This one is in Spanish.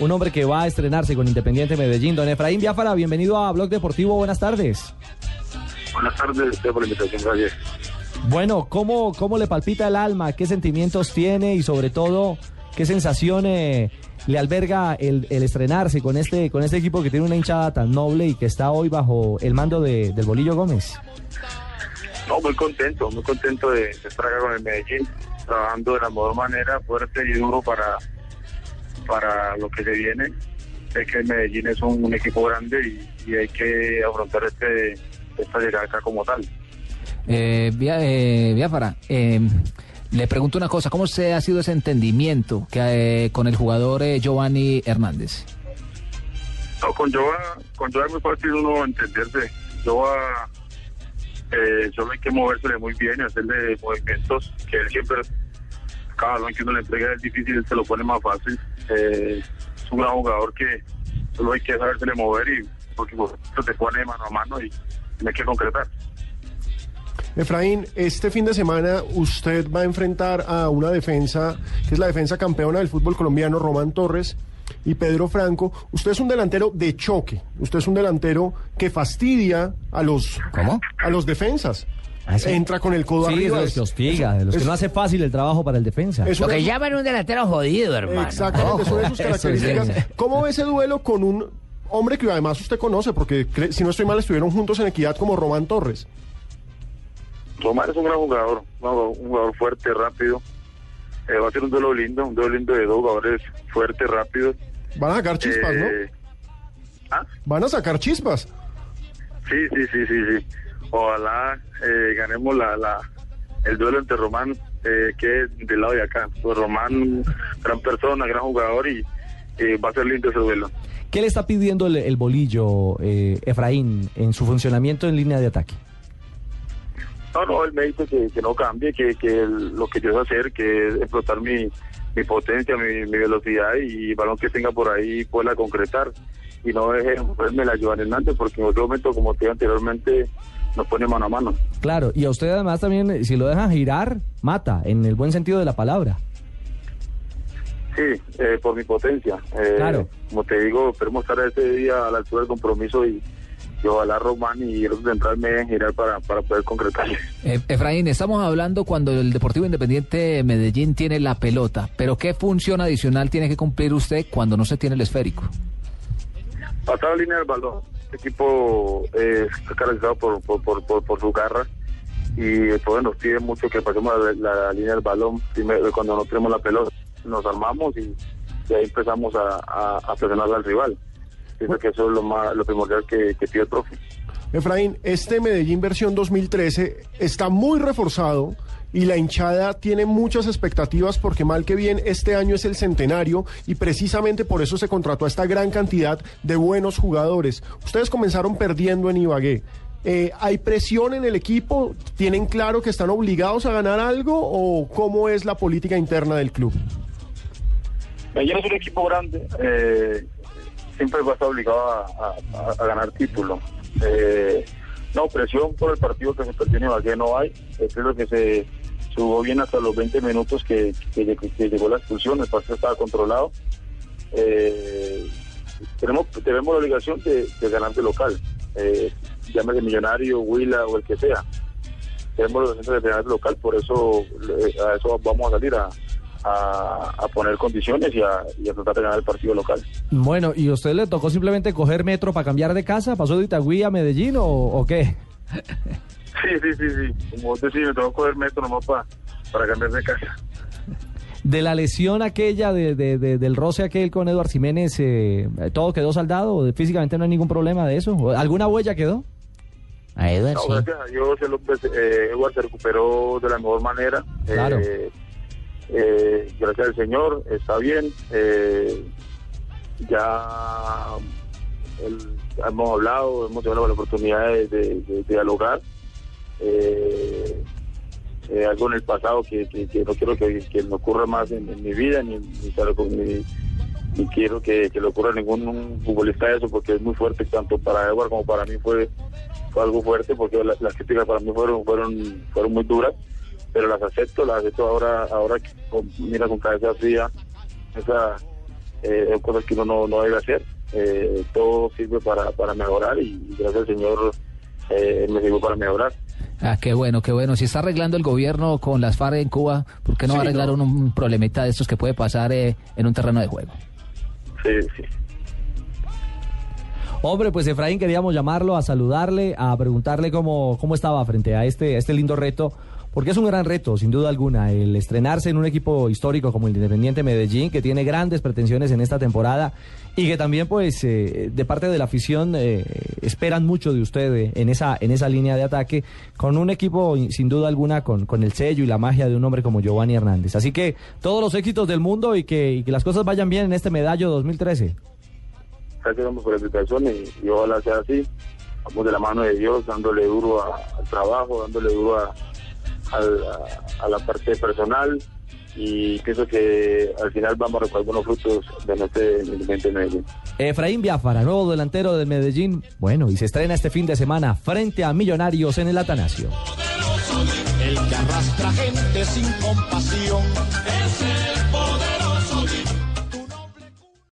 Un hombre que va a estrenarse con Independiente Medellín, don Efraín Biafara, bienvenido a Blog Deportivo, buenas tardes. Buenas tardes, gracias por la invitación, gracias. Bueno, ¿cómo, ¿cómo le palpita el alma? ¿Qué sentimientos tiene? Y sobre todo, ¿qué sensaciones le alberga el, el, estrenarse con este, con este equipo que tiene una hinchada tan noble y que está hoy bajo el mando de, del Bolillo Gómez? No, muy contento, muy contento de, de estar acá con el Medellín, trabajando de la mejor manera, fuerte y duro para, para lo que se viene. Sé que el Medellín es un, un equipo grande y, y, hay que afrontar este, esta llegada acá como tal. Eh, eh, Biafara, eh, le pregunto una cosa, ¿cómo se ha sido ese entendimiento que, eh, con el jugador eh, Giovanni Hernández? No, con Joa, con Joa es muy fácil uno entenderse. Joa eh, solo hay que movérsele muy bien y hacerle movimientos que él siempre, cada balón que uno le entrega es difícil, se lo pone más fácil. Eh, es un gran jugador que solo hay que sabérsele mover y porque pues, te pone mano a mano y hay que concretar. Efraín, este fin de semana usted va a enfrentar a una defensa, que es la defensa campeona del fútbol colombiano, Román Torres y Pedro Franco. Usted es un delantero de choque, usted es un delantero que fastidia a los, ¿Cómo? A los defensas. ¿Ah, sí? Entra con el codo sí, arriba. de los que hostiga, de los es- que no hace fácil el trabajo para el defensa. es Lo que llaman un delantero jodido, hermano. Exactamente, son Eso características. ¿Cómo ve ese duelo con un hombre que además usted conoce? Porque si no estoy mal estuvieron juntos en Equidad como Román Torres. Román es un gran jugador, un jugador- un jugador fuerte, rápido. Eh, va a ser un duelo lindo, un duelo lindo de dos jugadores fuertes, rápidos. Van a sacar chispas, ¿no? Eh, ¿Ah? Van a sacar chispas. Sí, sí, sí, sí, sí. Ojalá eh, ganemos la, la, el duelo entre Román, eh, que es del lado de acá. Pues Román, gran persona, gran jugador y eh, va a ser lindo ese duelo. ¿Qué le está pidiendo el, el bolillo, eh, Efraín, en su funcionamiento en línea de ataque? No, no, él me dice que, que no cambie, que, que el- lo que yo sé hacer, que es explotar mi, mi potencia, mi, mi velocidad y balón que tenga por ahí pueda concretar. Y no deje verme la Joan Hernández, porque en otro momento, como te anteriormente, nos pone mano a mano. Claro, y a usted además también, eh, si lo dejan girar, mata, en el buen sentido de la palabra. Sí, eh, por mi potencia. Eh, Claro. Como te digo, esperemos estar ese día a la altura del compromiso y, y ojalá Román y el central me girar para, para poder concretar. Eh, Efraín, estamos hablando cuando el Deportivo Independiente Medellín tiene la pelota, pero ¿qué función adicional tiene que cumplir usted cuando no se tiene el esférico? Pasado línea del balón. Este equipo eh, está caracterizado por, por, por, por su garra y pues, nos pide mucho que pasemos la, la línea del balón primero, cuando no tenemos la pelota. Nos armamos y, y ahí empezamos a, a, a presionar al rival. Pienso que eso es lo, más, lo primordial que, que pide el profe. Efraín, este Medellín versión 2013 está muy reforzado y la hinchada tiene muchas expectativas porque mal que bien este año es el centenario y precisamente por eso se contrató a esta gran cantidad de buenos jugadores. Ustedes comenzaron perdiendo en Ibagué. Eh, ¿Hay presión en el equipo? ¿Tienen claro que están obligados a ganar algo o cómo es la política interna del club? Medellín es un equipo grande, eh, siempre va a estar obligado a ganar título. Eh, no, presión por el partido que se perdió en Ibagué no hay. Eh, creo que se jugó bien hasta los 20 minutos que, que lleg- que llegó la expulsión, el partido estaba controlado. Eh, tenemos, tenemos la obligación de, ganar de local, eh, llámese Millonario, Huila o el que sea. Tenemos la obligación de ganar de local, por eso eh, a eso vamos a salir a, poner condiciones y a, tratar de ganar el partido local. Bueno, ¿y a usted le tocó simplemente coger metro para cambiar de casa? ¿Pasó de Itagüí a Medellín o qué? Sí, sí, sí, sí. Como vos decís, me tengo que coger metro nomás pa- para cambiar de casa. De la lesión aquella, de, de- de- del roce aquel con Eduard Jiménez, eh, ¿todo quedó saldado? ¿Físicamente no hay ningún problema de eso? ¿O ¿Alguna huella quedó? A Edward, No, sí. gracias a Dios, el hombre, eh, Edward se recuperó de la mejor manera. Claro. Eh, eh, gracias al Señor, está bien. Eh, ya el- hemos hablado, hemos tenido la oportunidad de, de- de dialogar. Eh, eh, algo en el pasado que, no quiero que, que me ocurra más en, mi vida, ni, ni, mi- ni quiero que, le ocurra a ningún futbolista eso, porque es muy fuerte, tanto para Edward como para mí fue, fue algo fuerte, porque la- las críticas para mí fueron, fueron, fueron muy duras, pero las acepto, las acepto ahora, ahora con- mira con cabeza fría, esas eh, cosas que uno no, no debe hacer. Eh, todo sirve para, para mejorar y gracias al Señor eh, me sirvió para mejorar. Ah, qué bueno, qué bueno. Si está arreglando el gobierno con las FARC en Cuba, ¿por qué no Sí, arreglar no. un, un problemita de estos que puede pasar eh, en un terreno de juego? Sí, sí. Hombre, pues Efraín queríamos llamarlo a saludarle, a preguntarle cómo, cómo estaba frente a este, a este lindo reto, porque es un gran reto, sin duda alguna, el estrenarse en un equipo histórico como el Independiente Medellín, que tiene grandes pretensiones en esta temporada y que también, pues, eh, de parte de la afición eh, esperan mucho de usted eh, en esa, en esa línea de ataque, con un equipo, sin duda alguna, con, con el sello y la magia de un hombre como Giovanni Hernández. Así que todos los éxitos del mundo y que, las cosas vayan bien en este medallo 2013. Gracias por la invitación y, y ojalá sea así. Vamos de la mano de Dios, dándole duro al trabajo, dándole duro a, al- a- a la parte personal y pienso que al final vamos a recoger buenos frutos de nuestro Independiente Medellín. Efraín Biafara, nuevo delantero del Medellín. Bueno, y se estrena este fin de semana frente a Millonarios en el Atanasio. El que arrastra gente sin compasión es el